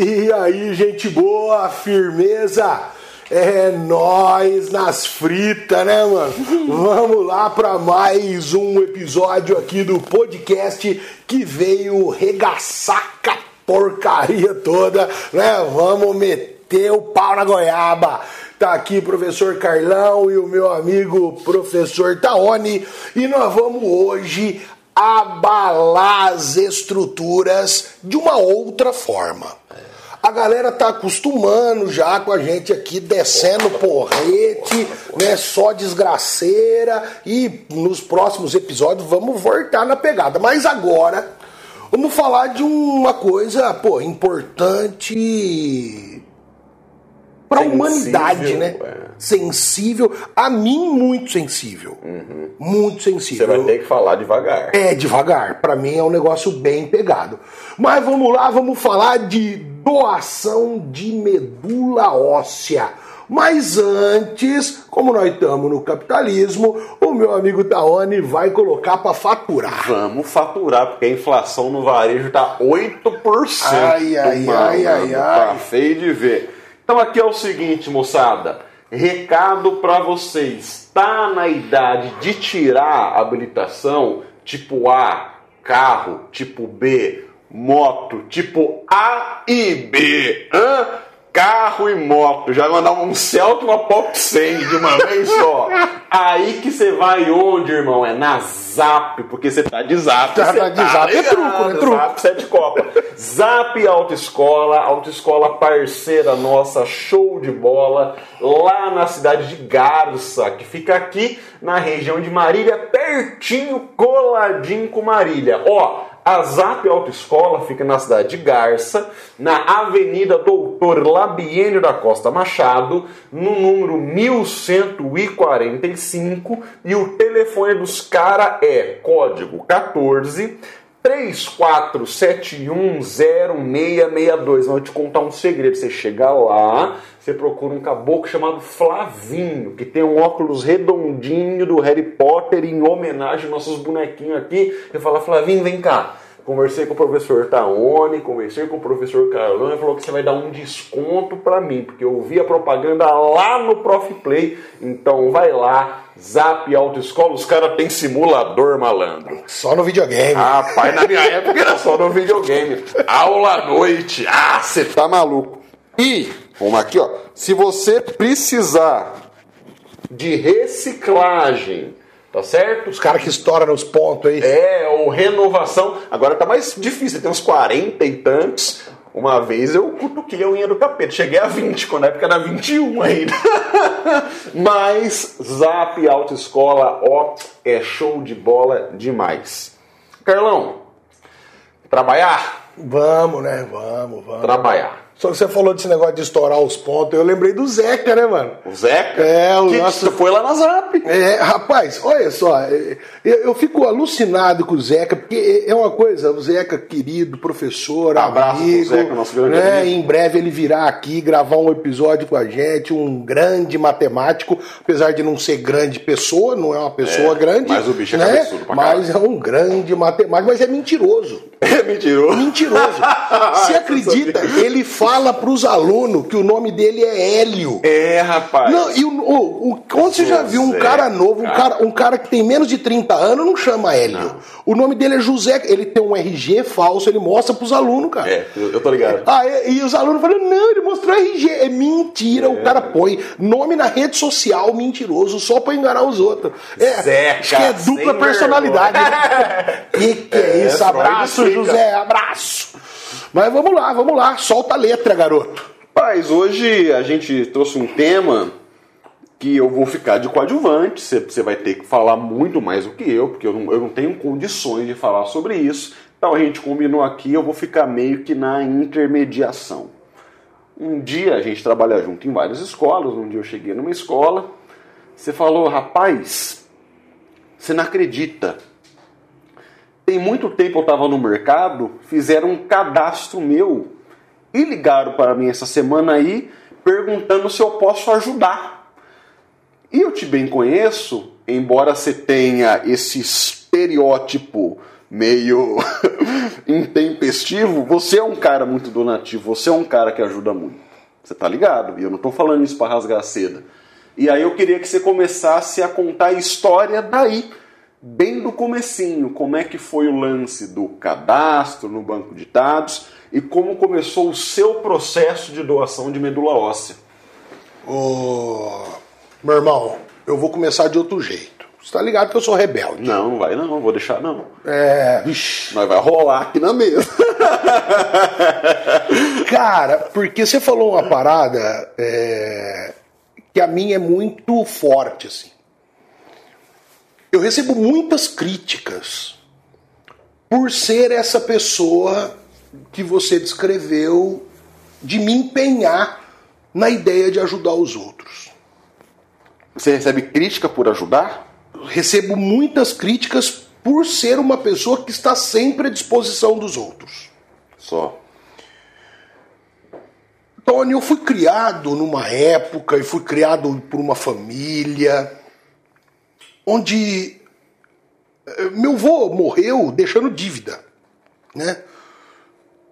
E aí, gente boa, firmeza? É nós nas fritas, né, mano? Vamos lá para mais um episódio aqui do podcast que veio regaçar com a porcaria toda, né? Vamos meter o pau na goiaba. Tá aqui o professor Carlão e o meu amigo professor Taone e nós vamos hoje abalar as estruturas de uma outra forma. A galera tá acostumando já com a gente aqui descendo porrete, né? Só desgraceira e nos próximos episódios vamos voltar na pegada. Mas agora vamos falar de uma coisa, pô, importante para a humanidade, né? é. Sensível, a mim muito sensível. Muito Você sensível. vai ter que falar devagar. É devagar, para mim é um negócio bem pegado. Mas vamos lá, vamos falar de doação de medula óssea. Mas antes, como nós estamos no capitalismo, o meu amigo Taone vai colocar para faturar. Vamos faturar, porque a inflação no varejo tá 8%. Ai, ai, mano. ai, ai, Tá ai. feio de ver. Então aqui é o seguinte, moçada. Recado pra vocês. Tá na idade de tirar a habilitação tipo A, carro, tipo B, moto, tipo A e B. Hã? Carro e moto. Já mandar um Celta e uma Pop 100 de uma vez só. Aí que você vai onde, irmão? É na Zap, porque você tá de Zap. Tá- você tá de Zap. É ligado, truco, é truco. Zap Sete Copa. Zap Autoescola, Autoescola parceira nossa, show de bola, lá na cidade de Garça, que fica aqui na região de Marília, pertinho, coladinho com Marília. Ó, a Zap Autoescola fica na cidade de Garça, na Avenida Doutor Labienio da Costa Machado, no número 1145, e o telefone dos caras é código 14 34710662. Vou te contar um segredo. Você chega lá, você procura um caboclo chamado Flavinho, que tem um óculos redondinho do Harry Potter em homenagem aos nossos bonequinhos aqui. Você fala, Flavinho, vem cá. Conversei com o professor Taone, conversei com o professor Carlão, ele falou que você vai dar um desconto pra mim, porque eu vi a propaganda lá no Prof Play. Então vai lá, Zap Autoescola, os caras têm simulador malandro. Só no videogame. Rapaz, na minha época era só no videogame. Aula à noite. Ah, você tá maluco. E, vamos aqui, ó. Se você precisar de reciclagem, tá certo? Os caras que estouram nos pontos aí. É, ou renovação. Agora tá mais difícil, tem uns 40 e tantos. Uma vez eu cutuquei a unha do capeta, cheguei a 20, quando na época era 21 ainda. Mas Zap Autoescola, ó, é show de bola demais. Carlão, trabalhar? Vamos, né? Vamos, vamos. Trabalhar. Só que você falou desse negócio de estourar os pontos, eu lembrei do Zeca, né, mano? O Zeca? É, o que nosso- Você foi lá na Zap. É, rapaz, olha só, é, eu, eu fico alucinado com o Zeca, porque é uma coisa, o Zeca, querido, professor, Abraço pro amigo, Zeca, nosso grande né, amigo. em breve ele virá aqui gravar um episódio com a gente, um grande matemático, apesar de não ser grande pessoa, não é uma pessoa É, grande, mas o bicho é né, cabeçudo pra mas é um grande matemático, mas é mentiroso. É mentiroso. Mentiroso. Você acredita? Ele fala pros alunos que o nome dele é Hélio. É, rapaz. Não, e o, o, o- quando você já viu um cara novo, um cara. um cara que tem menos de 30 anos, não chama Hélio. O nome dele é José, ele tem um RG falso, ele mostra pros alunos, cara. É, eu, tô ligado. Ah, e, e os alunos falam, não, ele mostrou RG. É mentira, o cara põe nome na rede social mentiroso só pra enganar os outros. É, Zeca, acho que é dupla personalidade. vergonha. que que é, É, isso? Abraço. José, abraço. Mas vamos lá, vamos lá, solta a letra, garoto. Rapaz, hoje a gente trouxe um tema que eu vou ficar de coadjuvante. Você vai ter que falar muito mais do que eu, porque eu não, eu não tenho condições de falar sobre isso. Então a gente combinou aqui, eu vou ficar meio que na intermediação. Um dia a gente trabalha junto em várias escolas. Um dia eu cheguei numa escola, você falou, rapaz, você não acredita. Tem muito tempo eu estava no mercado, fizeram um cadastro meu e ligaram para mim essa semana aí perguntando se eu posso ajudar. E eu te bem conheço, embora você tenha esse estereótipo meio intempestivo, você é um cara muito donativo, você é um cara que ajuda muito. Você tá ligado? E eu não tô falando isso para rasgar a seda. E aí eu queria que você começasse a contar a história daí, bem do comecinho, como é que foi o lance do cadastro no banco de dados e como começou o seu processo de doação de medula óssea. Ô, meu irmão, eu vou começar de outro jeito. Você tá ligado que eu sou rebelde. Não, não vai não, não vou deixar não. É. Nós vai rolar aqui na mesa. Cara, porque você falou uma parada é, que a minha é muito forte, assim. Eu recebo muitas críticas por ser essa pessoa que você descreveu de me empenhar na ideia de ajudar os outros. Você recebe crítica por ajudar? Recebo muitas críticas por ser uma pessoa que está sempre à disposição dos outros. Só. Tony, eu fui criado numa época e fui criado por uma família onde eh, meu avô morreu deixando dívida, né?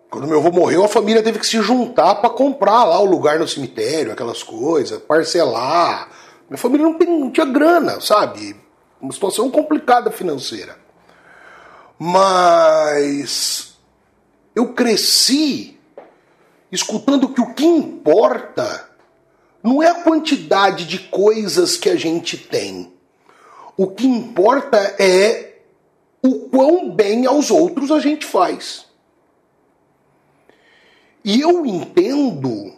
Quando meu avô morreu, a família teve que se juntar para comprar lá o lugar no cemitério, aquelas coisas, parcelar. Minha família não, tem, não tinha grana, sabe? Uma situação complicada financeira. Mas eu cresci escutando que o que importa não é a quantidade de coisas que a gente tem. O que importa é o quão bem aos outros a gente faz. E eu entendo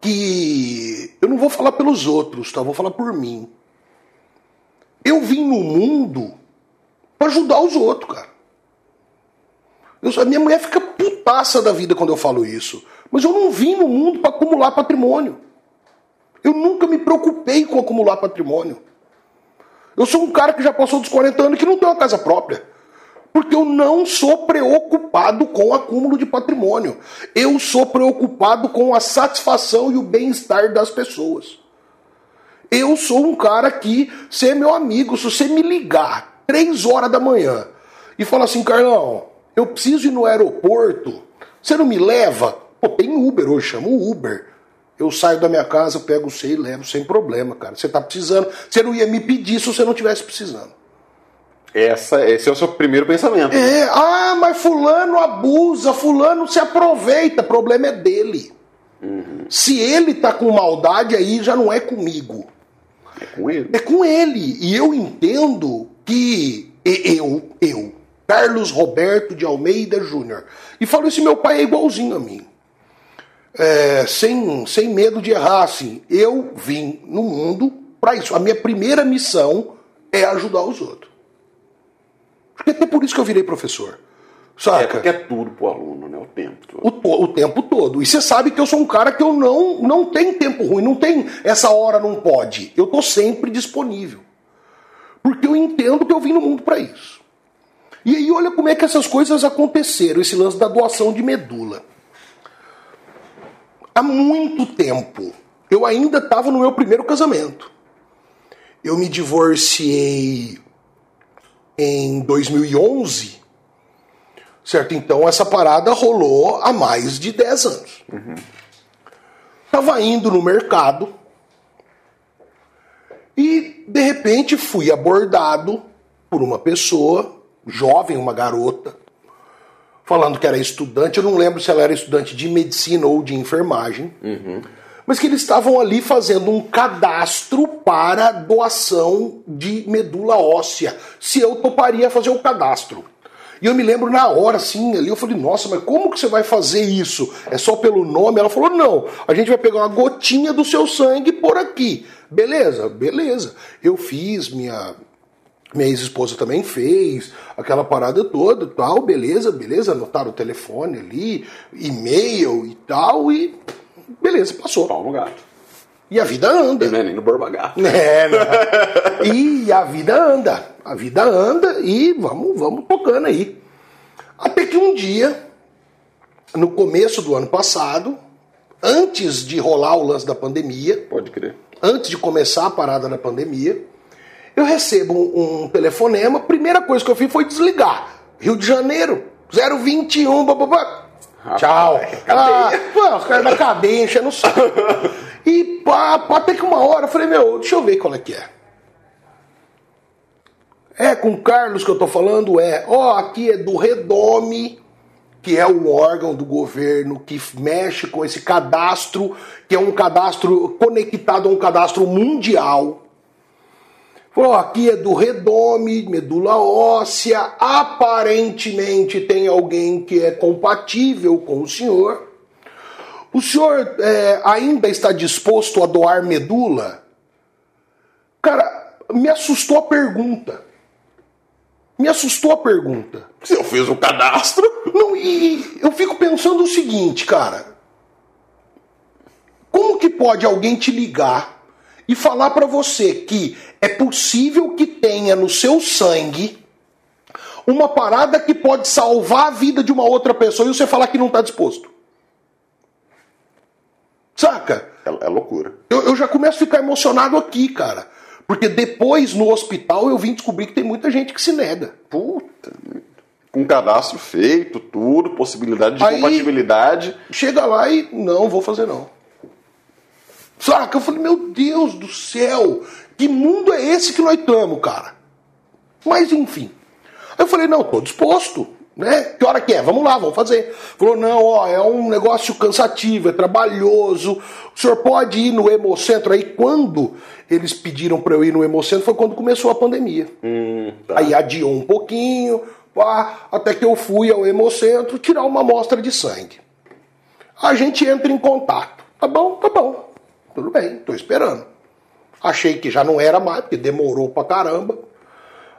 que eu não vou falar pelos outros, tá? Vou falar por mim. Eu vim no mundo para ajudar os outros, cara. Eu, a minha mulher fica putaça da vida quando eu falo isso. Mas eu não vim no mundo para acumular patrimônio. Eu nunca me preocupei com acumular patrimônio. Eu sou um cara que já passou dos 40 anos e que não tem uma casa própria. Porque eu não sou preocupado com o acúmulo de patrimônio. Eu sou preocupado com a satisfação e o bem-estar das pessoas. Eu sou um cara que, se é meu amigo, se você me ligar três horas da manhã e falar assim, Carlão, eu preciso ir no aeroporto, você não me leva? Pô, tem Uber hoje, chama o Uber. Eu saio da minha casa, pego você e levo sem problema, cara. Você tá precisando. Você não ia me pedir se você não tivesse precisando. Essa, esse é o seu primeiro pensamento. É, ah, mas fulano abusa, fulano se aproveita, o problema é dele. Uhum. Se ele tá com maldade aí, já não é comigo. É com ele. É com ele. E eu entendo que eu, eu, Carlos Roberto de Almeida Júnior, e falo isso, meu pai é igualzinho a mim. É, sem, sem medo de errar, assim, eu vim no mundo para isso. A minha primeira missão é ajudar os outros. Porque até por isso que eu virei professor. Saca? É porque é tudo pro aluno, né? O tempo todo. O, to- o tempo todo. E você sabe que eu sou um cara que eu não, não tem tempo ruim, não tem essa hora não pode. Eu tô sempre disponível. Porque eu entendo que eu vim no mundo para isso. E aí olha como é que essas coisas aconteceram, esse lance da doação de medula. Há muito tempo, eu ainda estava no meu primeiro casamento. Eu me divorciei em 2011 Certo? Então essa parada rolou há mais de 10 anos. Tava indo no mercado e de repente fui abordado por uma pessoa, jovem, uma garota, falando que era estudante. Eu não lembro se ela era estudante de medicina ou de enfermagem. Mas que eles estavam ali fazendo um cadastro para doação de medula óssea. Se eu toparia fazer o cadastro. E eu me lembro na hora, assim, ali, eu falei, nossa, mas como que você vai fazer isso? É só pelo nome? Ela falou, não, a gente vai pegar uma gotinha do seu sangue pôr aqui. Beleza, beleza. Eu fiz, minha, minha ex-esposa também fez, aquela parada toda, tal, beleza, beleza, anotaram o telefone ali, e-mail e tal, e beleza, passou. Pau no gato. E a vida anda. E é nem no borbagato. É, né? E a vida anda. A vida anda e vamos, vamos tocando aí. Até que um dia, no começo do ano passado, antes de rolar o lance da pandemia, Pode crer. antes de começar a parada da pandemia, Eu recebo um, um telefonema, primeira coisa que eu fiz foi desligar. Rio de Janeiro, 021, bababá. Tchau. Ah, pô, os caras da cadeia enchendo o saco. E pá, pá, até que uma hora eu falei, meu, deixa eu ver qual é que é. É com o Carlos que eu tô falando? É. Ó, aqui é do Redome, que é o órgão do governo que mexe com esse cadastro, que é um cadastro conectado a um cadastro mundial. Falou, aqui é do redome, medula óssea, aparentemente tem alguém que é compatível com o senhor. O senhor é, ainda está disposto a doar medula? Cara, me assustou a pergunta. Me assustou a pergunta. Você fez o cadastro? Não, e eu fico pensando o seguinte, cara. Como que pode alguém te ligar e falar para você que é possível que tenha no seu sangue uma parada que pode salvar a vida de uma outra pessoa e você falar que não está disposto? Saca? É, é loucura. Eu, eu já começo a ficar emocionado aqui, cara. Porque depois, no hospital, eu vim descobrir que tem muita gente que se nega. Puta. Com cadastro feito, tudo, possibilidade de Aí- compatibilidade. Chega lá e não, vou fazer não. Saca? Eu falei, meu Deus do céu, que mundo é esse que nós estamos, cara? Mas enfim. Aí eu falei, não, tô disposto. Né? Que hora que é? Vamos lá, vamos fazer. Falou, não, ó, é um negócio cansativo, é trabalhoso. O senhor pode ir no Hemocentro. Aí quando eles pediram para eu ir no Hemocentro foi quando começou a pandemia. Hum, tá. Aí adiou um pouquinho, pá, até que eu fui ao Hemocentro tirar uma amostra de sangue. A gente entra em contato. Tá bom, tá bom. Tudo bem, tô esperando. Achei que já não era mais, porque demorou pra caramba.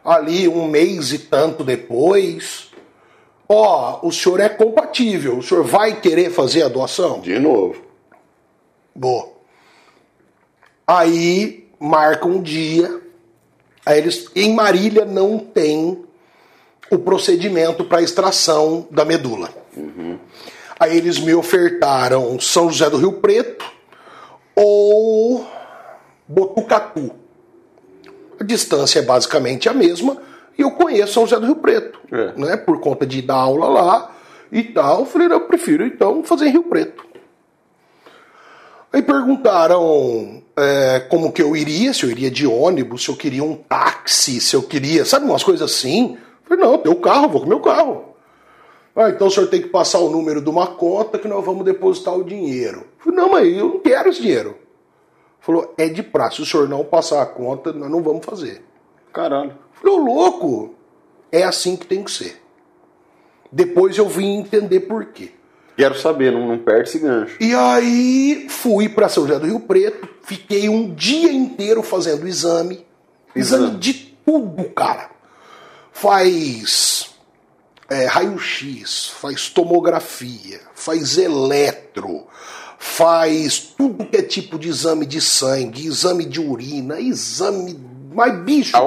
Ali, um mês e tanto depois. Ó, o senhor é compatível. O senhor vai querer fazer a doação? De novo. Boa. Aí marca um dia. Aí eles em Marília não tem o procedimento para extração da medula. Aí eles me ofertaram São José do Rio Preto ou Botucatu. A distância é basicamente a mesma e eu conheço São José do Rio Preto, É. né? Por conta de dar aula lá e tal. Eu falei, eu prefiro então fazer em Rio Preto. Aí perguntaram é, como que eu iria, se eu iria de ônibus, se eu queria um táxi, se eu queria, sabe, umas coisas assim. Eu falei, não, teu carro, vou com meu carro. Ah, então o senhor tem que passar o número de uma conta que nós vamos depositar o dinheiro. Eu falei, não, mas eu não quero esse dinheiro. Falou, é de praxe, se o senhor não passar a conta, nós não vamos fazer. Caralho. Ô louco, é assim que tem que ser. Depois eu vim entender por quê. Quero saber, não, não perde esse gancho. E aí fui para São José do Rio Preto, fiquei um dia inteiro fazendo exame. Exame, Exame. de tudo, cara. Faz é, raio-x, faz tomografia, faz eletro, faz tudo que é tipo de exame de sangue, exame de urina, exame. Mas, bicho,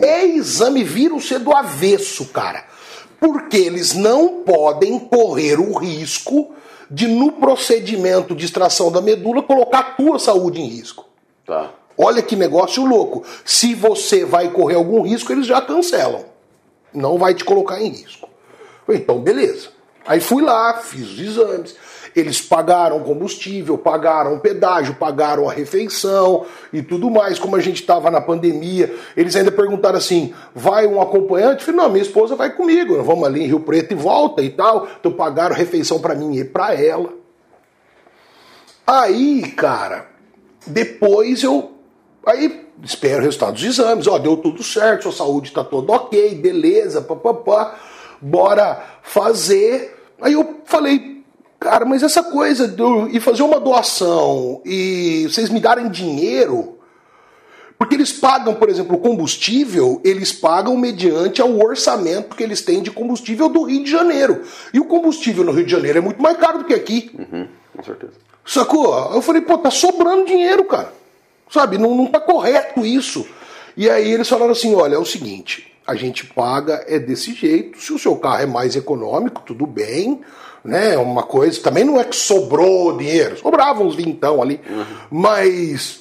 é exame vírus ser do avesso, cara. Porque eles não podem correr o risco de, no procedimento de extração da medula, colocar a tua saúde em risco. Tá. Olha que negócio louco. Se você vai correr algum risco, eles já cancelam. Não vai te colocar em risco. Então, beleza. Aí fui lá, fiz os exames. Eles pagaram combustível, pagaram pedágio, pagaram a refeição e tudo mais. Como a gente estava na pandemia, eles ainda perguntaram assim: vai um acompanhante? Eu falei, não, minha esposa vai comigo. Vamos ali em Rio Preto e volta e tal. Então pagaram refeição para mim e para ela. Aí, cara, depois eu. Aí espero o resultado dos exames. Ó, deu tudo certo, sua saúde tá toda ok, beleza, papapá. Bora fazer. Aí eu falei, cara, mas essa coisa de eu ir fazer uma doação e vocês me darem dinheiro. Porque eles pagam, por exemplo, o combustível, eles pagam mediante ao orçamento que eles têm de combustível do Rio de Janeiro. E o combustível no Rio de Janeiro é muito mais caro do que aqui. Uhum, com certeza. Sacou? Eu falei, pô, tá sobrando dinheiro, cara. Sabe, não, não tá correto isso. E aí eles falaram assim: olha, é o seguinte, a gente paga é desse jeito. Se o seu carro é mais econômico, tudo bem. Né? Uma coisa. Também não é que sobrou dinheiro, sobrava uns vintão ali. Mas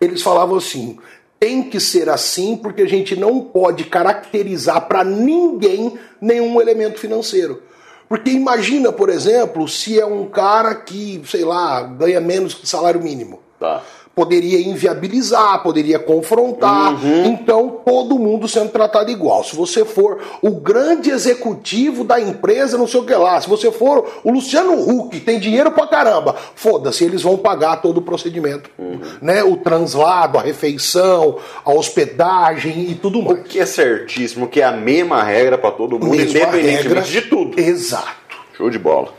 eles falavam assim: tem que ser assim porque a gente não pode caracterizar para ninguém nenhum elemento financeiro. Porque imagina, por exemplo, se é um cara que, sei lá, ganha menos que salário mínimo. Tá. Poderia inviabilizar, poderia confrontar. Uhum. Então, todo mundo sendo tratado igual. Se você for o grande executivo da empresa, não sei o que lá. Se você for o Luciano Huck, tem dinheiro pra caramba. Foda-se, eles vão pagar todo o procedimento. Uhum. Né? O translado, a refeição, a hospedagem e tudo O mais. que é certíssimo, que é a mesma regra pra todo mundo, Mesma independentemente regra. de tudo. Exato. Show de bola.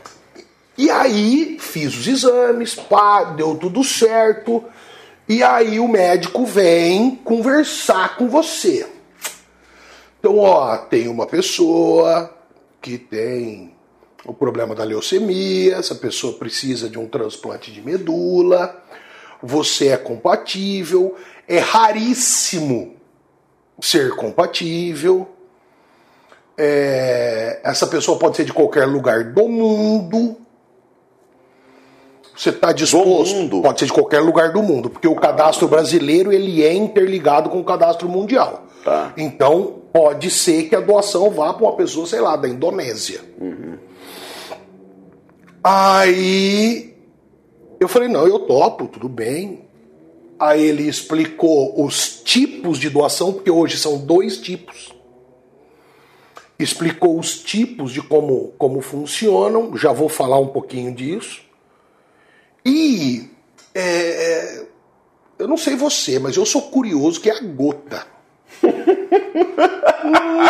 E aí fiz os exames, pá, deu tudo certo. E aí o médico vem conversar com você. Então, ó, tem uma pessoa que tem o problema da leucemia, essa pessoa precisa de um transplante de medula, você é compatível, é raríssimo ser compatível. É, essa pessoa pode ser de qualquer lugar do mundo. Você está disposto? Pode ser de qualquer lugar do mundo, porque o cadastro brasileiro ele é interligado com o cadastro mundial. Tá. Então pode ser que a doação vá para uma pessoa, sei lá, da Indonésia. Aí eu falei, não, eu topo, tudo bem. Aí ele explicou os tipos de doação, porque hoje são dois tipos. Explicou os tipos de como, como funcionam, já vou falar um pouquinho disso. E é, eu não sei você, mas eu sou curioso que é a gota.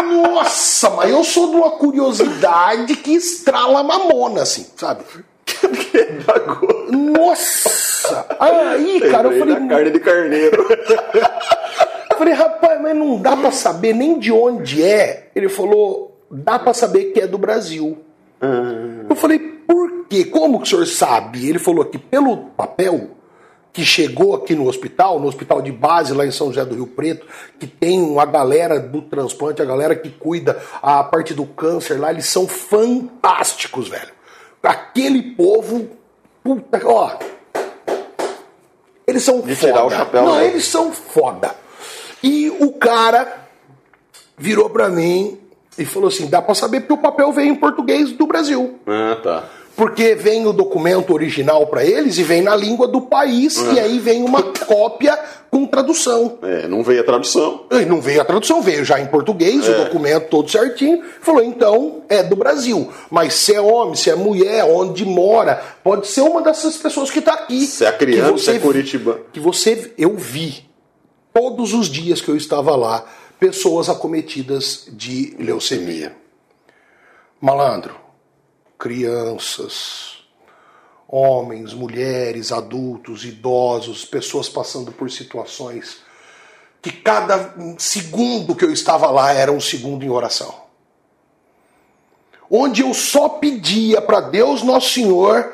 Nossa, mas eu sou de uma curiosidade que estrala mamona, assim, sabe? Nossa! Aí, cara, eu falei, carne de carneiro. eu falei, rapaz, mas não dá pra saber nem de onde é. Ele falou, dá pra saber que é do Brasil. Eu falei, por quê? Como que o senhor sabe? Ele falou que pelo papel que chegou aqui no hospital, no hospital de base lá em São José do Rio Preto, que tem uma galera do transplante, a galera que cuida a parte do câncer lá, eles são fantásticos, velho. Aquele povo, puta, ó, eles são De foda. tirar o chapéu, Não, né? eles são foda. E o cara virou pra mim e falou assim: dá pra saber porque o papel veio em português do Brasil. ah, tá. Porque vem o documento original pra eles e vem na língua do país, e aí vem uma cópia com tradução. É, não veio a tradução. Não veio a tradução, veio já em português, o É. documento todo certinho. Falou, então é do Brasil. Mas se é homem, se é mulher, onde mora, pode ser uma dessas pessoas que está aqui. Se é criança, que se é Curitiba. Que você, eu vi, todos os dias que eu estava lá, pessoas acometidas de leucemia. Malandro, crianças, homens, mulheres, adultos, idosos, pessoas passando por situações que cada segundo que eu estava lá era um segundo em oração. Onde eu só pedia para Deus Nosso Senhor.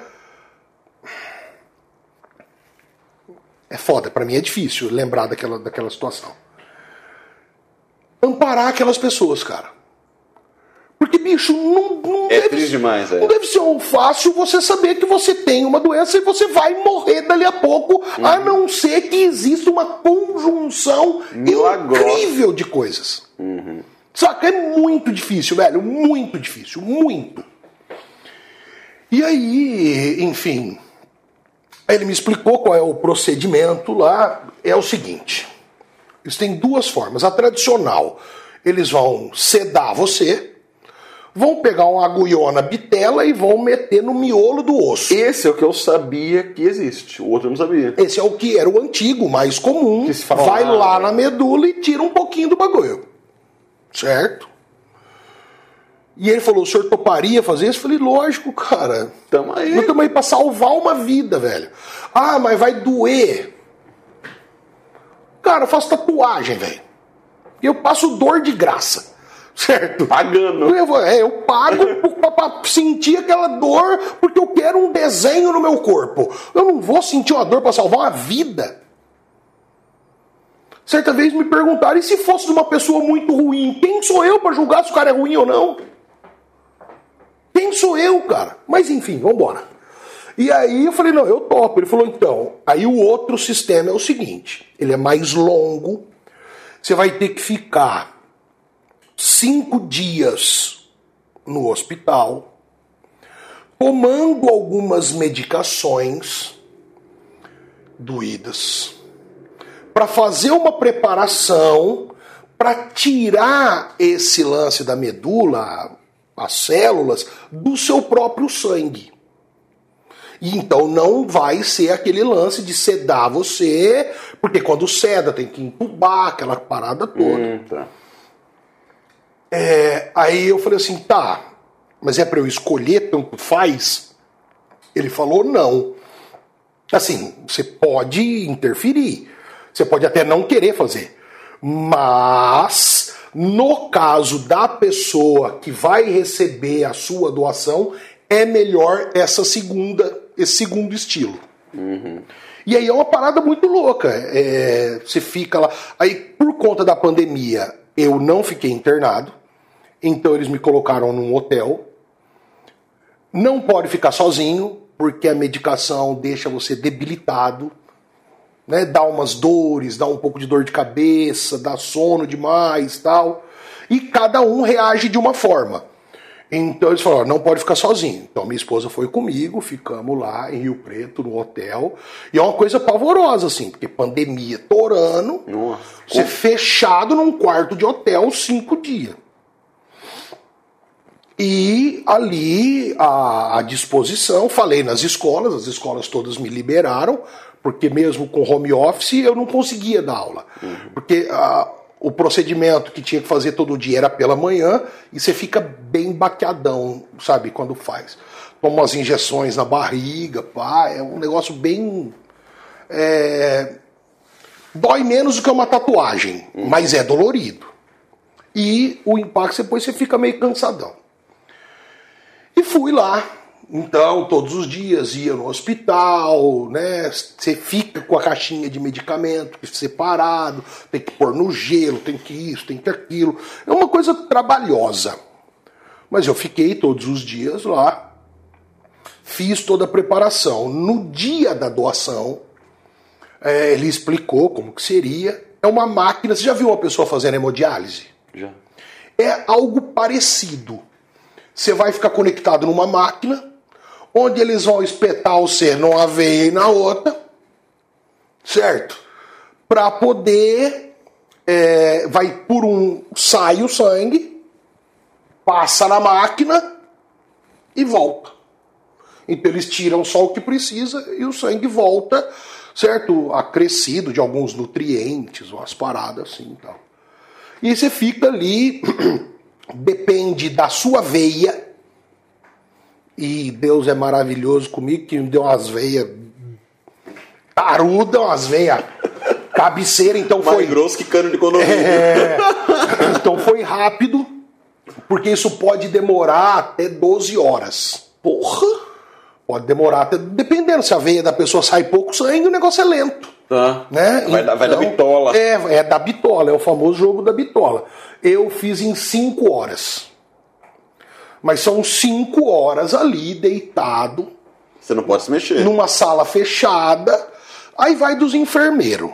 É foda, para mim é difícil lembrar daquela, daquela situação. Amparar aquelas pessoas, cara. Porque, bicho, não, não É deve demais, é. não deve ser um fácil você saber que você tem uma doença e você vai morrer dali a pouco, a Uhum. não ser que exista uma conjunção Milagrosa. incrível de coisas. Uhum. Saca? É muito difícil, velho. Muito difícil. Muito. E aí, enfim. Ele me explicou qual é o procedimento lá. É o seguinte: eles têm duas formas. A tradicional, eles vão sedar você, vão pegar uma agulhona bitela e vão meter no miolo do osso. Esse é o que eu sabia que existe. O outro eu não sabia. Esse é o que era o antigo, mais comum. Que se fala Vai lá, né? na medula e tira um pouquinho do bagulho. Certo? E ele falou: o senhor toparia fazer isso? Eu falei: lógico, cara. Tamo aí. Nós estamos aí pra salvar uma vida, velho. Ah, mas vai doer. Cara, eu faço tatuagem, velho. E eu passo dor de graça. Certo? Pagando. Eu, é, eu pago pra sentir aquela dor porque eu quero um desenho no meu corpo. Eu não vou sentir uma dor pra salvar uma vida. Certa vez me perguntaram, e se fosse de uma pessoa muito ruim, quem sou eu pra julgar se o cara é ruim ou não? Quem sou eu, cara? Mas enfim, vambora. E aí eu falei, não, eu topo. Ele falou, então, aí o outro sistema é o seguinte: ele é mais longo, você vai ter que ficar cinco dias no hospital, tomando algumas medicações doídas, para fazer uma preparação para tirar esse lance da medula, as células, do seu próprio sangue. E então não vai ser aquele lance de sedar você, porque quando ceda tem que entubar aquela parada toda. Hum, tá. É, aí eu falei assim, tá, mas é para eu escolher tanto faz? Ele falou não. Assim, você pode interferir, você pode até não querer fazer, mas no caso da pessoa que vai receber a sua doação, é melhor essa segunda, esse segundo estilo. E aí é uma parada muito louca. É, você fica lá. Aí, por conta da pandemia, eu não fiquei internado. Então eles me colocaram num hotel. Não pode ficar sozinho, porque a medicação deixa você debilitado. Né? Dá umas dores, dá um pouco de dor de cabeça, dá sono demais tal. E cada um reage de uma forma. Então eles falaram, não pode ficar sozinho. Então minha esposa foi comigo, ficamos lá em Rio Preto, no hotel. E é uma coisa pavorosa, assim, porque pandemia torando, Nossa. você fechado num quarto de hotel cinco dias. E ali à, disposição, falei nas escolas, as escolas todas me liberaram, porque mesmo com home office eu não conseguia dar aula. Porque ah, o procedimento que tinha que fazer todo dia era pela manhã e você fica bem baqueadão, sabe, quando faz. Toma umas injeções na barriga, pá, é um negócio bem. é, dói menos do que uma tatuagem, mas é dolorido. E o impacto depois você fica meio cansadão. Fui lá. Então, todos os dias ia no hospital, né? Você fica com a caixinha de medicamento separado, tem que pôr no gelo, tem que isso, tem que aquilo. É uma coisa trabalhosa. Mas eu fiquei todos os dias lá, fiz toda a preparação. No dia da doação, é, ele explicou como que seria. É uma máquina. Você já viu uma pessoa fazendo hemodiálise? Já. é algo parecido. Você vai ficar conectado numa máquina, onde eles vão espetar o ser numa veia e na outra, certo? Para poder. é, vai por um. sai o sangue, passa na máquina e volta. Então eles tiram só o que precisa e o sangue volta, certo? Acrescido de alguns nutrientes, umas paradas assim e tal. E você fica ali, depende da sua veia. E Deus é maravilhoso comigo, que me deu umas veias tarudas, umas veias cabeceira, então Mais foi. grosso que cano de condomínio. É, então foi rápido, porque isso pode demorar até 12 horas. Porra! Pode demorar até. Dependendo, se a veia da pessoa sai pouco sangue, o negócio é lento. Tá. Né? Vai, da- vai da Então, bitola. É, é da bitola, é o famoso jogo da bitola. Eu fiz em 5 horas. Mas são 5 horas ali, deitado, Você não pode se mexer. numa sala fechada. Aí vai dos enfermeiros.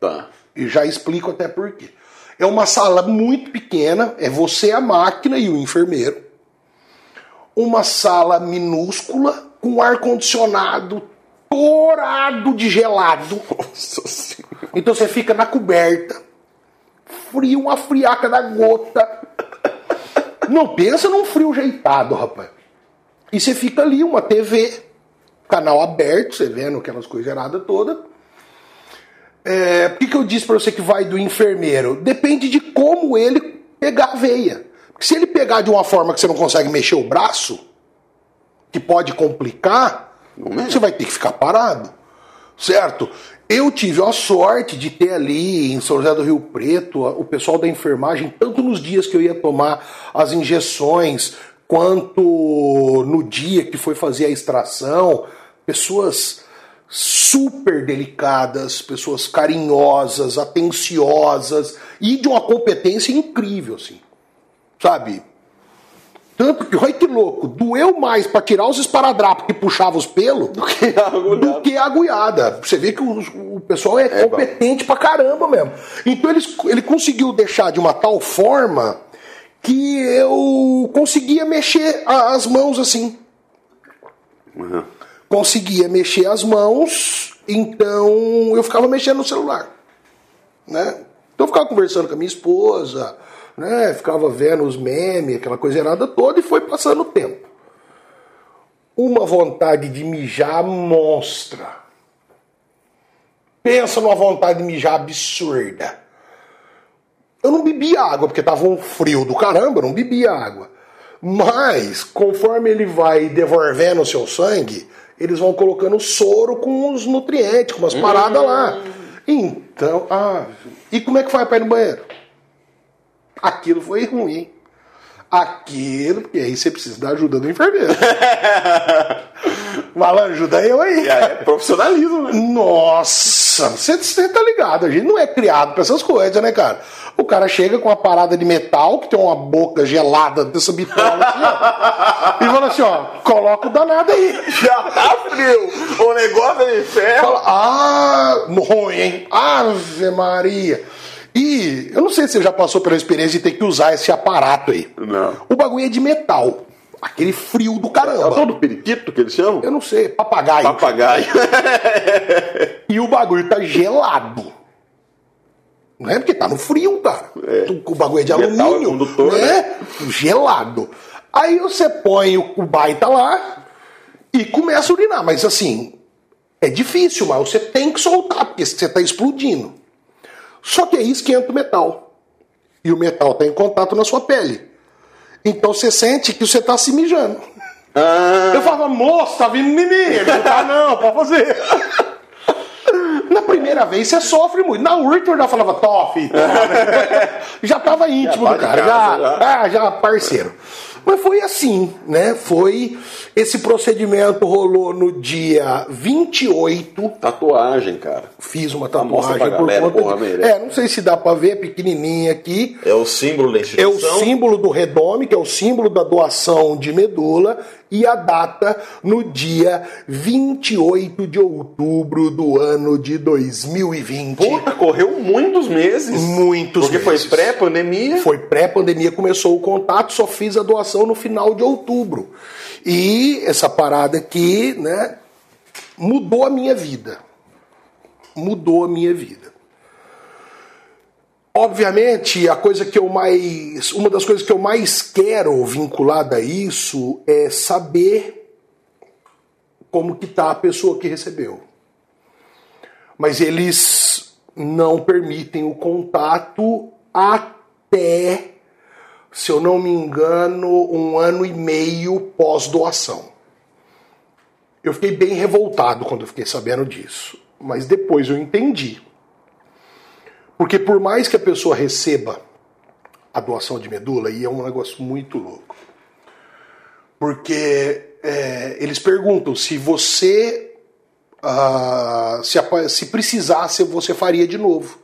Tá. E já explico até por quê. É uma sala muito pequena, é você, a máquina e o enfermeiro. Uma sala minúscula, com ar-condicionado torado de gelado. Nossa senhora. Então você fica na coberta, frio, uma friaca da gota. Não pensa num frio jeitado, rapaz. E você fica ali, uma TV, canal aberto, você vendo aquelas coisas erradas todas. É, por que, que eu disse pra você que vai do enfermeiro? Depende de como ele pegar a veia. Porque se ele pegar de uma forma que você não consegue mexer o braço, que pode complicar. Você vai ter que ficar parado. Certo? Eu tive a sorte de ter ali em São José do Rio Preto o pessoal da enfermagem, tanto nos dias que eu ia tomar as injeções, quanto no dia que foi fazer a extração, pessoas super delicadas, pessoas carinhosas, atenciosas e de uma competência incrível, assim. Sabe? Tanto que, olha que louco, doeu mais pra tirar os esparadrapos que puxava os pelos Do que a agulhada. do que a agulhada. Você vê que o, o pessoal é, É, competente pra caramba mesmo. Então ele, ele conseguiu deixar de uma tal forma que eu conseguia mexer as mãos assim. Uhum. Conseguia mexer as mãos, então eu ficava mexendo no celular. Né? Então eu ficava conversando com a minha esposa, né? ficava vendo os memes, aquela coisa errada toda, e foi passando o tempo. Uma vontade de mijar monstra. Pensa numa vontade de mijar absurda. Eu não bebia água, porque tava um frio do caramba, eu não bebia água. Mas, conforme ele vai devolvendo o seu sangue, eles vão colocando soro com os nutrientes, com umas paradas lá. Então, ah, e como é que faz pra ir no banheiro? Aquilo foi ruim. Aquilo, porque aí você precisa da ajuda do enfermeiro. Malandro, ajuda eu aí. É, é profissionalismo, né? Nossa, você, você tá ligado, a gente não é criado pra essas coisas, né, cara? O cara chega com uma parada de metal, que tem uma boca gelada dessa bitola assim, ó, e fala assim, ó, coloca o danado aí. Já tá frio. O negócio é de ferro. Fala, ah, ruim, hein? Ave Maria. E eu não sei se você já passou pela experiência de ter que usar esse aparato aí. Não. O bagulho é de metal. Aquele frio do É o caramba. tal do periquito que eles chamam? Eu não sei, papagaio. Papagaio. E o bagulho tá gelado. Não é porque tá no frio, cara. É. O bagulho é de Metal é alumínio. condutor, né? Gelado. Aí você põe o baita lá e começa a urinar. Mas assim, é difícil, mas você tem que soltar, porque você tá explodindo. Só que aí esquenta o metal. E o metal tá em contato na sua pele. Então você sente que você tá se mijando. Ah, Eu falava, moço, tá vindo em mim. Ele falou, tá não, pode fazer. Na primeira vez você sofre muito. Na última eu já falava, tofe. já tava íntimo Já tá do cara, casa, já, já. ah, já parceiro. Mas foi assim, né? Foi. Esse procedimento rolou no dia 28. tatuagem, cara. Fiz uma tatuagem pra por galera, conta porra, de... É, não sei se dá pra ver, pequenininha aqui. É o símbolo da É o instituição. símbolo do Redome, que é o símbolo da doação de medula, e a data no dia 28 de outubro do ano de 2020. Puta, correu muitos meses. Muitos Porque meses. foi pré-pandemia. Foi pré-pandemia, começou o contato, só fiz a doação no final de outubro. E essa parada aqui, né, mudou a minha vida. Mudou a minha vida. Obviamente, a coisa que eu mais. Uma das coisas que eu mais quero vinculada a isso é saber como que tá a pessoa que recebeu. Mas eles não permitem o contato até, se eu não me engano, um ano e meio pós-doação. Eu fiquei bem revoltado quando eu fiquei sabendo disso. Mas depois eu entendi. Porque por mais que a pessoa receba a doação de medula, e é um negócio muito louco. Porque é, eles perguntam se você. ah, se, se precisasse, você faria de novo.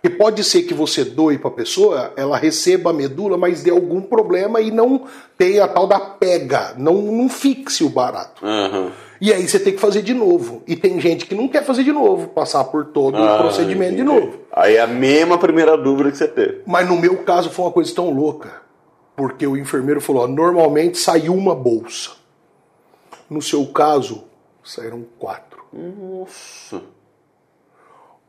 Porque pode ser que você doe para a pessoa, ela receba a medula, mas dê algum problema e não tenha a tal da pega, não, não fixe o barato. Aham. E aí você tem que fazer de novo. E tem gente que não quer fazer de novo, passar por todo o Ah, procedimento de entendi. novo. Aí é a mesma primeira dúvida que você teve. Mas no meu caso foi uma coisa tão louca. Porque o enfermeiro falou: ó, normalmente sai uma bolsa. No seu caso, saíram quatro. Nossa.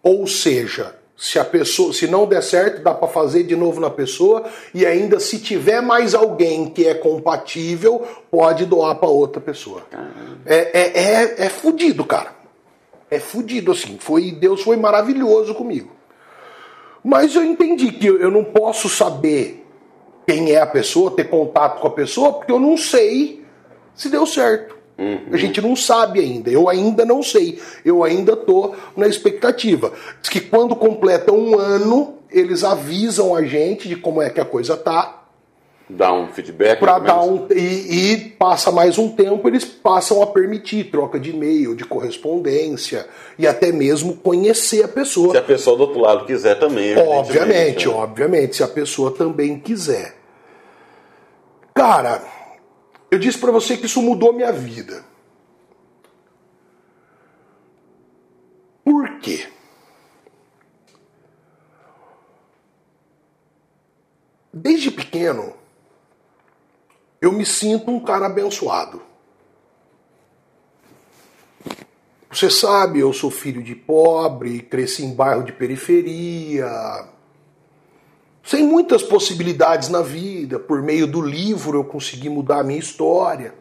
Ou seja, se a pessoa, se não der certo, dá para fazer de novo na pessoa e ainda se tiver mais alguém que é compatível, pode doar para outra pessoa. É, é, é, é fudido, cara. É fudido assim. Foi Deus foi maravilhoso comigo. Mas eu entendi que eu eu não posso saber quem é a pessoa, ter contato com a pessoa, porque eu não sei se deu certo. A gente não sabe ainda. Eu ainda não sei. Eu ainda tô na expectativa. Diz que quando completa um ano, eles avisam a gente de como é que a coisa tá. Dá um feedback. Pra dar um, e, e passa mais um tempo, eles passam a permitir troca de e-mail, de correspondência e até mesmo conhecer a pessoa. Se a pessoa do outro lado quiser também. Obviamente, evidentemente, né? obviamente, se a pessoa também quiser. Cara, Eu disse para você que isso mudou minha vida. Por quê? Desde pequeno, eu me sinto um cara abençoado. Você sabe, eu sou filho de pobre, cresci em bairro de periferia, sem muitas possibilidades na vida. Por meio do livro eu consegui mudar a minha história.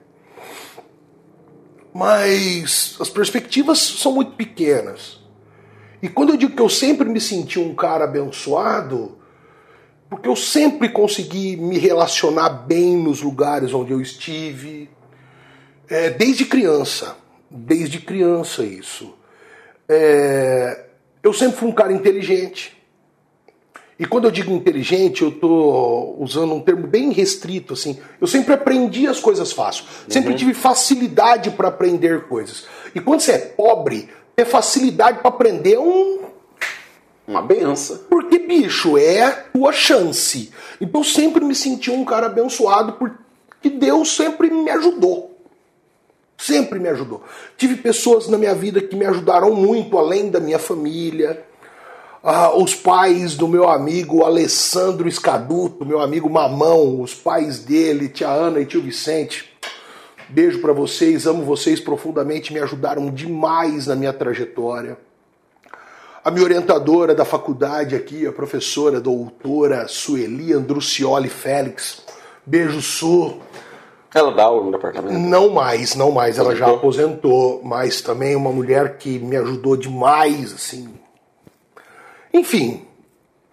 Mas as perspectivas são muito pequenas. E quando eu digo que eu sempre me senti um cara abençoado, porque eu sempre consegui me relacionar bem nos lugares onde eu estive, é, desde criança, desde criança isso. É, eu sempre fui um cara inteligente. E quando eu digo inteligente, eu estou usando um termo bem restrito, assim. Eu sempre aprendi as coisas fácil. Sempre uhum. tive facilidade para aprender coisas. E quando você é pobre, ter facilidade para aprender é um uma benção. Porque, bicho, é a tua chance. Então eu sempre me senti um cara abençoado porque Deus sempre me ajudou. Sempre me ajudou. Tive pessoas na minha vida que me ajudaram muito, além da minha família. Ah, os pais do meu amigo Alessandro Escaduto, meu amigo Mamão, os pais dele, tia Ana e tio Vicente. Beijo para vocês, amo vocês profundamente, me ajudaram demais na minha trajetória a minha orientadora da faculdade aqui, a professora doutora Sueli Andrucioli Félix. Beijo, Su. Ela dá aula no departamento? Não mais, não mais. Ela já aposentou, mas também uma mulher que me ajudou demais, assim. Enfim,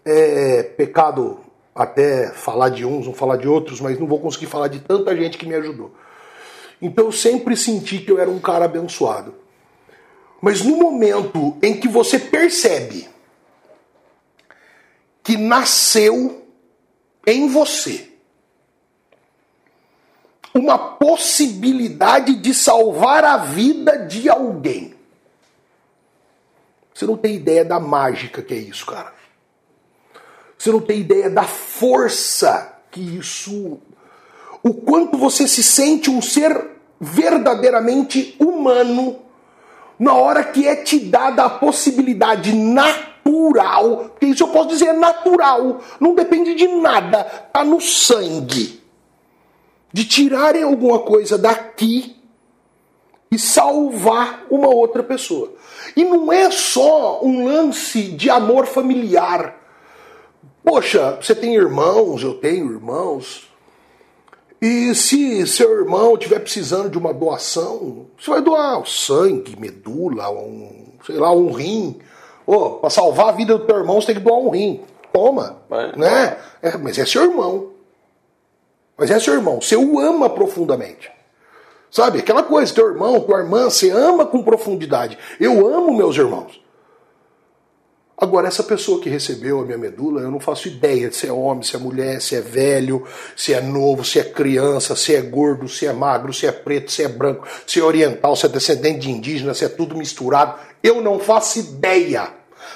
é pecado até falar de uns, não falar de outros, mas não vou conseguir falar de tanta gente que me ajudou. Então eu sempre senti que eu era um cara abençoado. Mas no momento em que você percebe que nasceu em você uma possibilidade de salvar a vida de alguém. Você não tem ideia da mágica que é isso, cara. Você não tem ideia da força que isso. O quanto você se sente um ser verdadeiramente humano na hora que é te dada a possibilidade natural, que isso eu posso dizer natural, não depende de nada, tá no sangue, de tirarem alguma coisa daqui e salvar uma outra pessoa. E não é só um lance de amor familiar. Poxa, você tem irmãos, eu tenho irmãos. E se seu irmão estiver precisando de uma doação, você vai doar sangue, medula, um, sei lá, um rim. Oh, para salvar a vida do teu irmão, você tem que doar um rim. Toma. É, né? É, mas é seu irmão. Mas é seu irmão. Você o ama profundamente. Sabe? Aquela coisa, teu irmão, tua irmã, você ama com profundidade. Eu amo meus irmãos. Agora, essa pessoa que recebeu a minha medula, eu não faço ideia de se é homem, se é mulher, se é velho, se é novo, se é criança, se é gordo, se é magro, se é preto, se é branco, se é oriental, se é descendente de indígena, se é tudo misturado. Eu não faço ideia.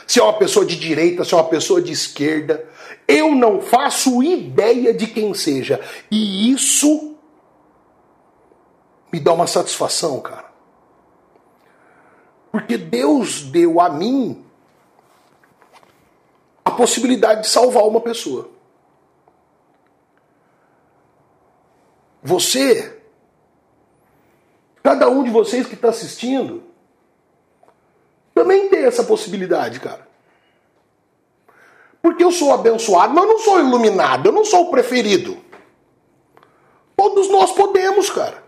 Se é uma pessoa de direita, se é uma pessoa de esquerda. Eu não faço ideia de quem seja. E isso me dá uma satisfação, cara. Porque Deus deu a mim a possibilidade de salvar uma pessoa. Você, cada um de vocês que está assistindo, também tem essa possibilidade, cara. Porque eu sou abençoado, mas eu não sou iluminado, eu não sou o preferido. Todos nós podemos, cara.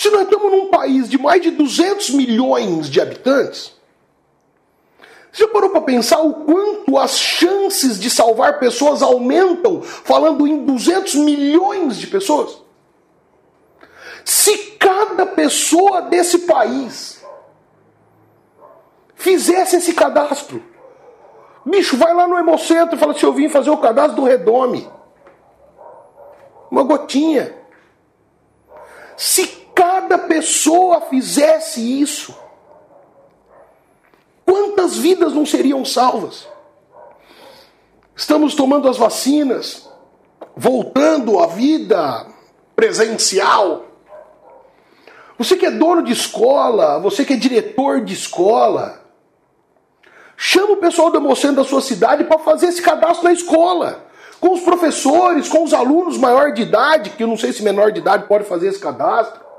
Se nós estamos num país de mais de 200 milhões de habitantes, você parou para pensar o quanto as chances de salvar pessoas aumentam, falando em 200 milhões de pessoas? Se cada pessoa desse país fizesse esse cadastro, bicho, vai lá no Hemocentro e fala assim: eu vim fazer o cadastro do Redome. Uma gotinha. Se cada pessoa fizesse isso, Quantas vidas não seriam salvas? Estamos tomando as vacinas, voltando à vida presencial. Você que é dono de escola, você que é diretor de escola, chama o pessoal do Hemocentro da sua cidade para fazer esse cadastro na escola. Com os professores, com os alunos maior de idade, que eu não sei se menor de idade pode fazer esse cadastro.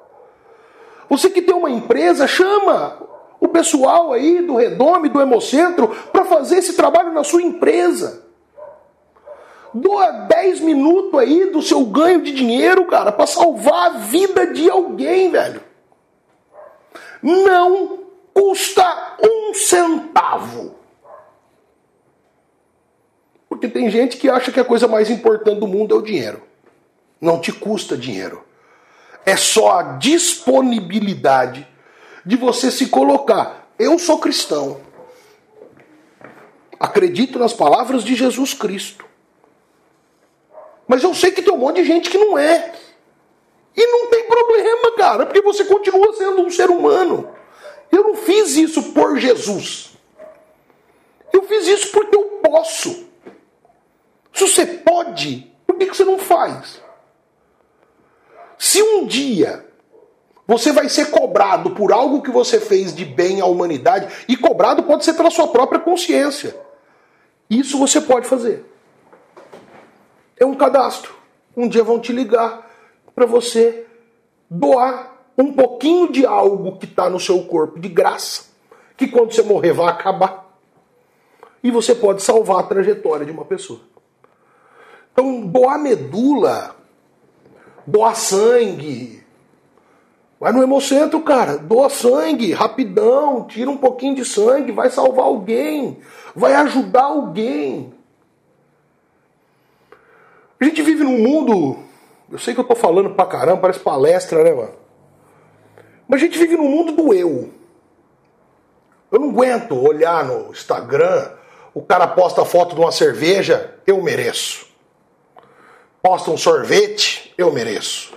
Você que tem uma empresa, chama o pessoal aí do Redome, do Hemocentro, para fazer esse trabalho na sua empresa. Doa 10 minutos aí do seu ganho de dinheiro, cara, para salvar a vida de alguém, velho. Não custa um centavo. Porque tem gente que acha que a coisa mais importante do mundo é o dinheiro. Não te custa dinheiro. É só a disponibilidade de você se colocar. Eu sou cristão. Acredito nas palavras de Jesus Cristo. Mas eu sei que tem um monte de gente que não é. E não tem problema, cara, porque você continua sendo um ser humano. Eu não fiz isso por Jesus. Eu fiz isso porque eu posso. Se você pode, por que você não faz? Se um dia você vai ser cobrado por algo que você fez de bem à humanidade, e cobrado pode ser pela sua própria consciência. Isso você pode fazer. É um cadastro. Um dia vão te ligar para você doar um pouquinho de algo que está no seu corpo de graça, que quando você morrer vai acabar. E você pode salvar a trajetória de uma pessoa. Então, doar medula, doar sangue. Vai no hemocentro, cara, doa sangue, rapidão, tira um pouquinho de sangue, vai salvar alguém, vai ajudar alguém. A gente vive num mundo. Eu sei que eu tô falando pra caramba, parece palestra, né, mano? Mas a gente vive num mundo do eu. Eu não aguento olhar no Instagram, o cara posta foto de uma cerveja, eu mereço. Posta um sorvete, eu mereço.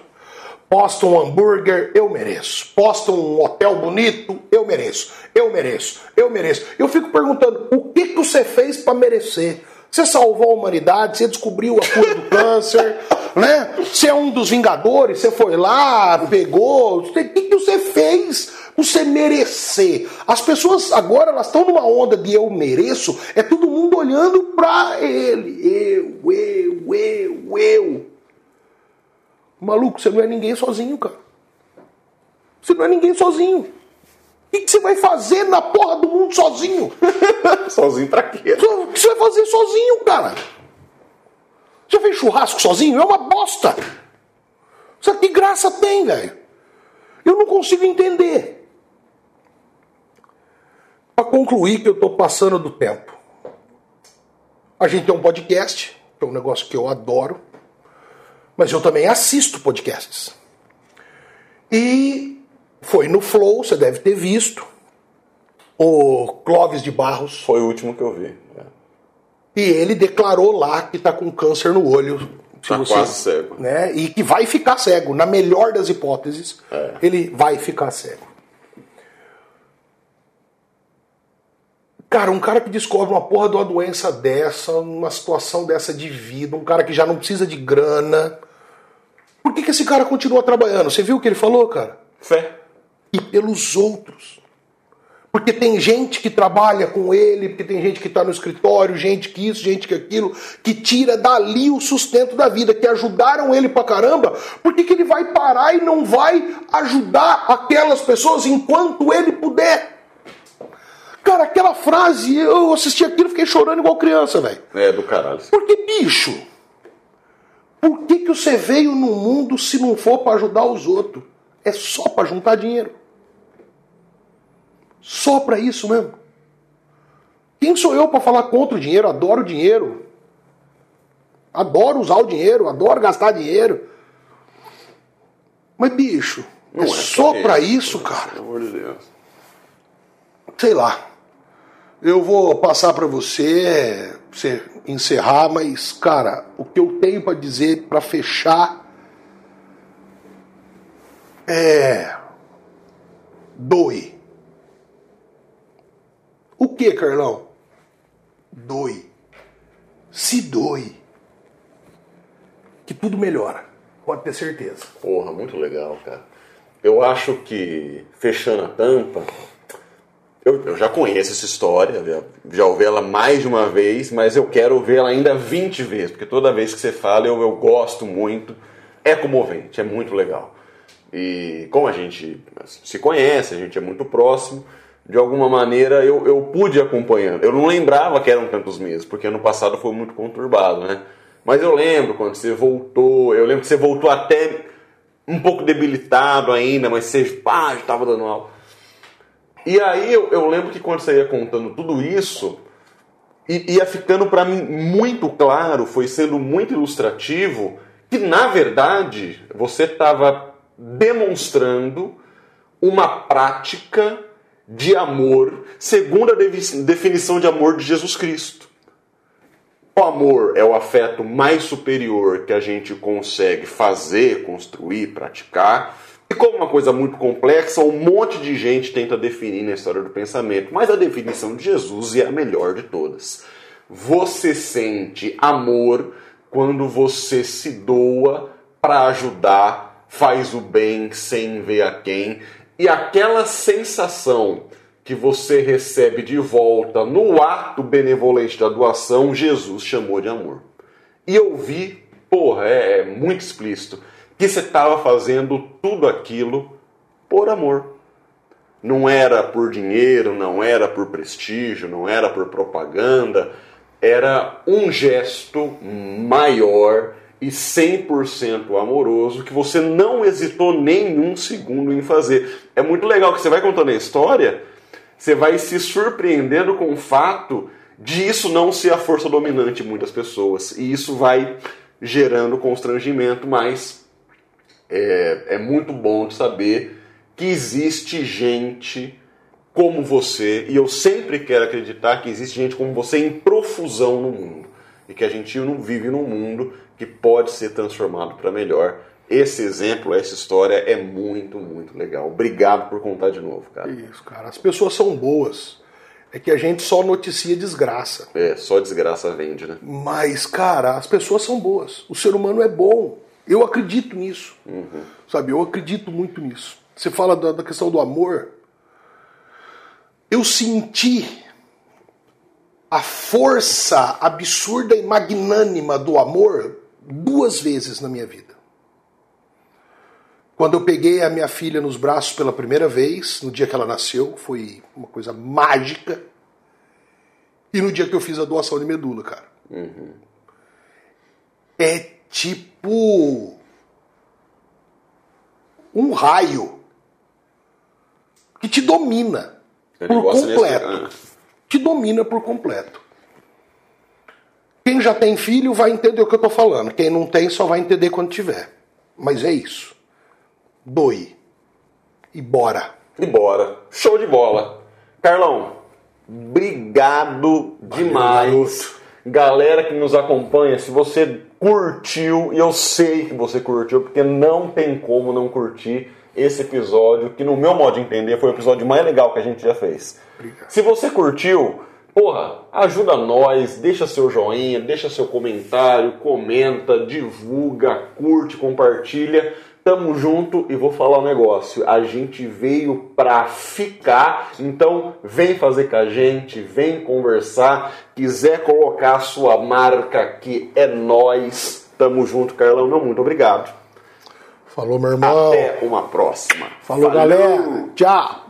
Posta um hambúrguer, eu mereço. Posta um hotel bonito, eu mereço. Eu mereço. Eu mereço. Eu fico perguntando, o que, que você fez para merecer? Você salvou a humanidade, você descobriu a cura do câncer, né? Você é um dos vingadores, você foi lá, pegou. O que, que você fez para você merecer? As pessoas agora elas estão numa onda de eu mereço, é todo mundo olhando para ele. Eu, eu, eu, eu. Maluco, você não é ninguém sozinho, cara. Você não é ninguém sozinho. O que você vai fazer na porra do mundo sozinho? Sozinho pra quê? O que você vai fazer sozinho, cara? Já fez churrasco sozinho? É uma bosta. Isso que graça tem, velho? Eu não consigo entender. Para concluir que eu estou passando do tempo. A gente tem um podcast, que é um negócio que eu adoro, mas eu também assisto podcasts. E foi no Flow, você deve ter visto. O Clóvis de Barros. Foi o último que eu vi. E ele declarou lá que está com câncer no olho. Tá quase cego. Né? E que vai ficar cego. Na melhor das hipóteses, É. ele vai ficar cego. Cara, um cara que descobre uma porra de uma doença dessa, uma situação dessa de vida, um cara que já não precisa de grana. Por que, que esse cara continua trabalhando? Você viu o que ele falou, cara? Fé. e pelos outros. Porque tem gente que trabalha com ele, porque tem gente que está no escritório, gente que isso, gente que aquilo, que tira dali o sustento da vida, que ajudaram ele pra caramba. Por que, que ele vai parar e não vai ajudar aquelas pessoas enquanto ele puder? Cara, aquela frase, eu assisti aquilo e fiquei chorando igual criança, velho. É do caralho. Porque, bicho, por que, que você veio no mundo se não for para ajudar os outros? É só para juntar dinheiro. Só para isso mesmo. Quem sou eu para falar contra o dinheiro? Adoro o dinheiro. Adoro usar o dinheiro, adoro gastar dinheiro. Mas, bicho, é, só pra para isso, isso, cara Pelo amor de Deus. sei lá. Eu vou passar para você, pra você encerrar, mas cara, o que eu tenho para dizer para fechar é doe. O que, Carlão? Doe. Se doe. Que tudo melhora. Pode ter certeza. Porra, muito legal, cara. Eu acho que, fechando a tampa, eu, eu já conheço essa história, já, já ouvi ela mais de uma vez, mas eu quero vê-la ainda 20 vezes, porque toda vez que você fala eu, eu gosto muito, é comovente, é muito legal. E como a gente se conhece, a gente é muito próximo, de alguma maneira eu, eu pude acompanhando. Eu não lembrava que eram tantos meses, porque ano passado foi muito conturbado, né? Mas eu lembro quando você voltou, eu lembro que você voltou até um pouco debilitado ainda, mas você pá, estava dando aula. E aí eu, eu, lembro que quando você ia contando tudo isso, ia ficando para mim muito claro, foi sendo muito ilustrativo, que na verdade você estava demonstrando uma prática de amor segundo a definição de amor de Jesus Cristo. O amor é o afeto mais superior que a gente consegue fazer, construir, praticar. E como uma coisa muito complexa, um monte de gente tenta definir na história do pensamento, mas a definição de Jesus é a melhor de todas. Você sente amor quando você se doa para ajudar, faz o bem sem ver a quem, e aquela sensação que você recebe de volta no ato benevolente da doação, Jesus chamou de amor. E eu vi, porra, é, é muito explícito, que você estava fazendo tudo aquilo por amor. Não era por dinheiro, não era por prestígio, não era por propaganda, era um gesto maior e 100% amoroso que você não hesitou nenhum segundo em fazer. É muito legal que você vai contando a história você vai se surpreendendo com o fato de isso não ser a força dominante de muitas pessoas. E isso vai gerando constrangimento, mas é, é muito bom de saber que existe gente como você, e eu sempre quero acreditar que existe gente como você em profusão no mundo. E que a gente não vive num mundo que pode ser transformado para melhor esse exemplo, essa história é muito, muito legal. Obrigado por contar de novo, cara. Isso, cara. As pessoas são boas. É que a gente só noticia desgraça. É, só desgraça vende, né? Mas, cara, as pessoas são boas. O ser humano é bom. Eu acredito nisso. Uhum. Sabe, eu acredito muito nisso. Você fala da, da questão do amor. Eu senti a força absurda e magnânima do amor duas vezes na minha vida. Quando eu peguei a minha filha nos braços pela primeira vez, no dia que ela nasceu, foi uma coisa mágica. E no dia que eu fiz a doação de medula, cara. Uhum. É tipo. Um raio que te domina por completo. Desse... Te domina por completo. Quem já tem filho vai entender o que eu tô falando. Quem não tem só vai entender quando tiver. Mas é isso doe. E bora. E bora. Show de bola. Carlão, obrigado demais. Galera que nos acompanha, se você curtiu, e eu sei que você curtiu, porque não tem como não curtir esse episódio, que no meu modo de entender foi o episódio mais legal que a gente já fez. Obrigado. Se você curtiu, porra, ajuda nós, deixa seu joinha, deixa seu comentário, comenta, divulga, curte, compartilha Tamo junto e vou falar um negócio. A gente veio pra ficar, então vem fazer com a gente, vem conversar. Quiser colocar a sua marca aqui, é nós. Tamo junto, Carlão. Não, muito obrigado. Falou, meu irmão. Até uma próxima. Falou, Falou. galera. Tchau.